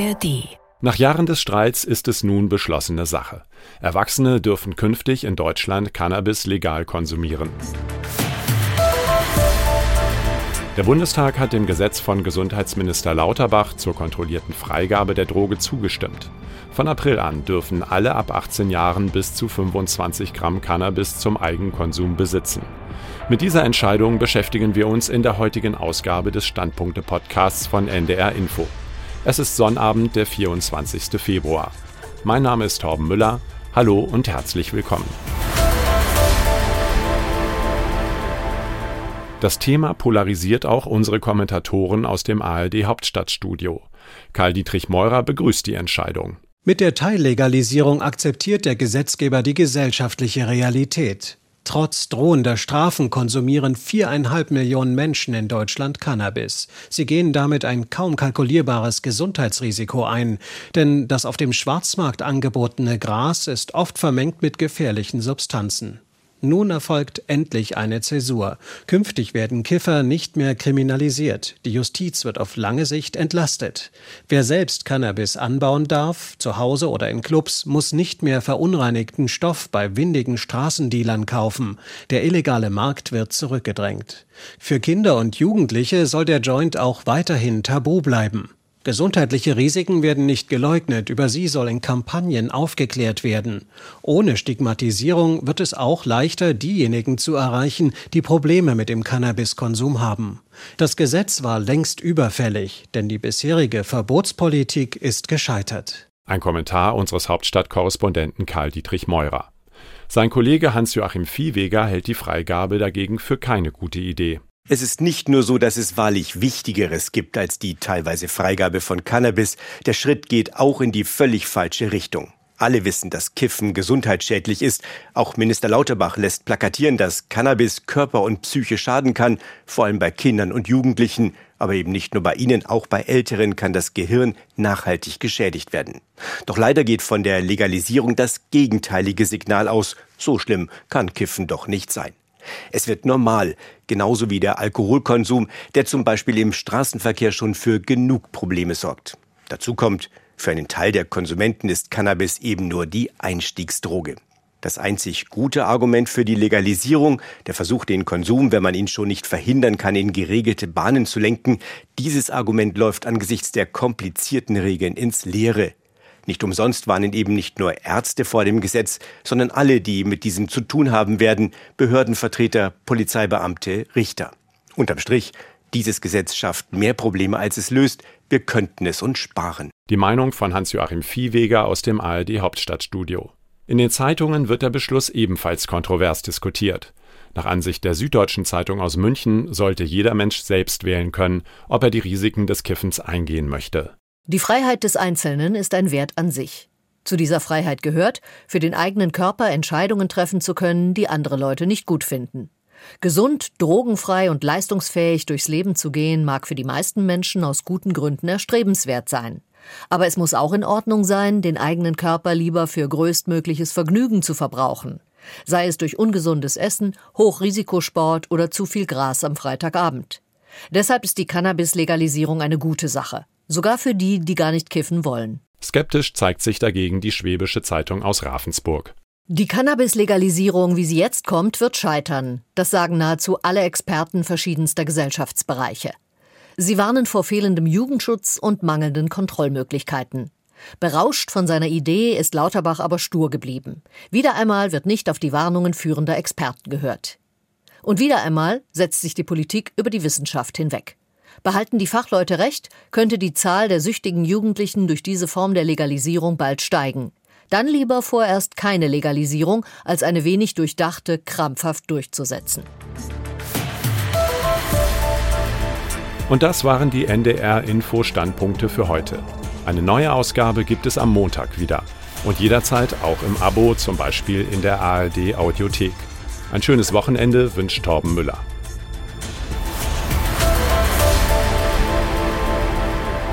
ARD. Nach Jahren des Streits ist es nun beschlossene Sache. Erwachsene dürfen künftig in Deutschland Cannabis legal konsumieren. Der Bundestag hat dem Gesetz von Gesundheitsminister Lauterbach zur kontrollierten Freigabe der Droge zugestimmt. Von April an dürfen alle ab 18 Jahren bis zu 25 Gramm Cannabis zum Eigenkonsum besitzen. Mit dieser Entscheidung beschäftigen wir uns in der heutigen Ausgabe des Standpunkte-Podcasts von NDR Info. Es ist Sonnabend, der 24. Februar. Mein Name ist Torben Müller. Hallo und herzlich willkommen. Das Thema polarisiert auch unsere Kommentatoren aus dem ARD Hauptstadtstudio. Karl Dietrich Meurer begrüßt die Entscheidung. Mit der Teillegalisierung akzeptiert der Gesetzgeber die gesellschaftliche Realität. Trotz drohender Strafen konsumieren viereinhalb Millionen Menschen in Deutschland Cannabis. Sie gehen damit ein kaum kalkulierbares Gesundheitsrisiko ein, denn das auf dem Schwarzmarkt angebotene Gras ist oft vermengt mit gefährlichen Substanzen. Nun erfolgt endlich eine Zäsur. Künftig werden Kiffer nicht mehr kriminalisiert. Die Justiz wird auf lange Sicht entlastet. Wer selbst Cannabis anbauen darf, zu Hause oder in Clubs, muss nicht mehr verunreinigten Stoff bei windigen Straßendealern kaufen. Der illegale Markt wird zurückgedrängt. Für Kinder und Jugendliche soll der Joint auch weiterhin tabu bleiben. Gesundheitliche Risiken werden nicht geleugnet, über sie soll in Kampagnen aufgeklärt werden. Ohne Stigmatisierung wird es auch leichter, diejenigen zu erreichen, die Probleme mit dem Cannabiskonsum haben. Das Gesetz war längst überfällig, denn die bisherige Verbotspolitik ist gescheitert. Ein Kommentar unseres Hauptstadtkorrespondenten Karl Dietrich Meurer. Sein Kollege Hans-Joachim Viehweger hält die Freigabe dagegen für keine gute Idee. Es ist nicht nur so, dass es wahrlich Wichtigeres gibt als die teilweise Freigabe von Cannabis. Der Schritt geht auch in die völlig falsche Richtung. Alle wissen, dass Kiffen gesundheitsschädlich ist. Auch Minister Lauterbach lässt plakatieren, dass Cannabis Körper und Psyche schaden kann, vor allem bei Kindern und Jugendlichen. Aber eben nicht nur bei ihnen, auch bei Älteren kann das Gehirn nachhaltig geschädigt werden. Doch leider geht von der Legalisierung das gegenteilige Signal aus. So schlimm kann Kiffen doch nicht sein. Es wird normal, genauso wie der Alkoholkonsum, der zum Beispiel im Straßenverkehr schon für genug Probleme sorgt. Dazu kommt, für einen Teil der Konsumenten ist Cannabis eben nur die Einstiegsdroge. Das einzig gute Argument für die Legalisierung, der Versuch, den Konsum, wenn man ihn schon nicht verhindern kann, in geregelte Bahnen zu lenken, dieses Argument läuft angesichts der komplizierten Regeln ins Leere. Nicht umsonst warnen eben nicht nur Ärzte vor dem Gesetz, sondern alle, die mit diesem zu tun haben werden, Behördenvertreter, Polizeibeamte, Richter. Unterm Strich, dieses Gesetz schafft mehr Probleme, als es löst. Wir könnten es uns sparen. Die Meinung von Hans-Joachim Viehweger aus dem ARD Hauptstadtstudio. In den Zeitungen wird der Beschluss ebenfalls kontrovers diskutiert. Nach Ansicht der Süddeutschen Zeitung aus München sollte jeder Mensch selbst wählen können, ob er die Risiken des Kiffens eingehen möchte. Die Freiheit des Einzelnen ist ein Wert an sich. Zu dieser Freiheit gehört, für den eigenen Körper Entscheidungen treffen zu können, die andere Leute nicht gut finden. Gesund, drogenfrei und leistungsfähig durchs Leben zu gehen, mag für die meisten Menschen aus guten Gründen erstrebenswert sein. Aber es muss auch in Ordnung sein, den eigenen Körper lieber für größtmögliches Vergnügen zu verbrauchen. Sei es durch ungesundes Essen, Hochrisikosport oder zu viel Gras am Freitagabend. Deshalb ist die Cannabis-Legalisierung eine gute Sache sogar für die, die gar nicht kiffen wollen. Skeptisch zeigt sich dagegen die Schwäbische Zeitung aus Ravensburg. Die Cannabis-Legalisierung, wie sie jetzt kommt, wird scheitern. Das sagen nahezu alle Experten verschiedenster Gesellschaftsbereiche. Sie warnen vor fehlendem Jugendschutz und mangelnden Kontrollmöglichkeiten. Berauscht von seiner Idee ist Lauterbach aber stur geblieben. Wieder einmal wird nicht auf die Warnungen führender Experten gehört. Und wieder einmal setzt sich die Politik über die Wissenschaft hinweg. Behalten die Fachleute recht, könnte die Zahl der süchtigen Jugendlichen durch diese Form der Legalisierung bald steigen. Dann lieber vorerst keine Legalisierung, als eine wenig durchdachte, krampfhaft durchzusetzen. Und das waren die NDR-Info-Standpunkte für heute. Eine neue Ausgabe gibt es am Montag wieder. Und jederzeit auch im Abo, zum Beispiel in der ARD-Audiothek. Ein schönes Wochenende wünscht Torben Müller.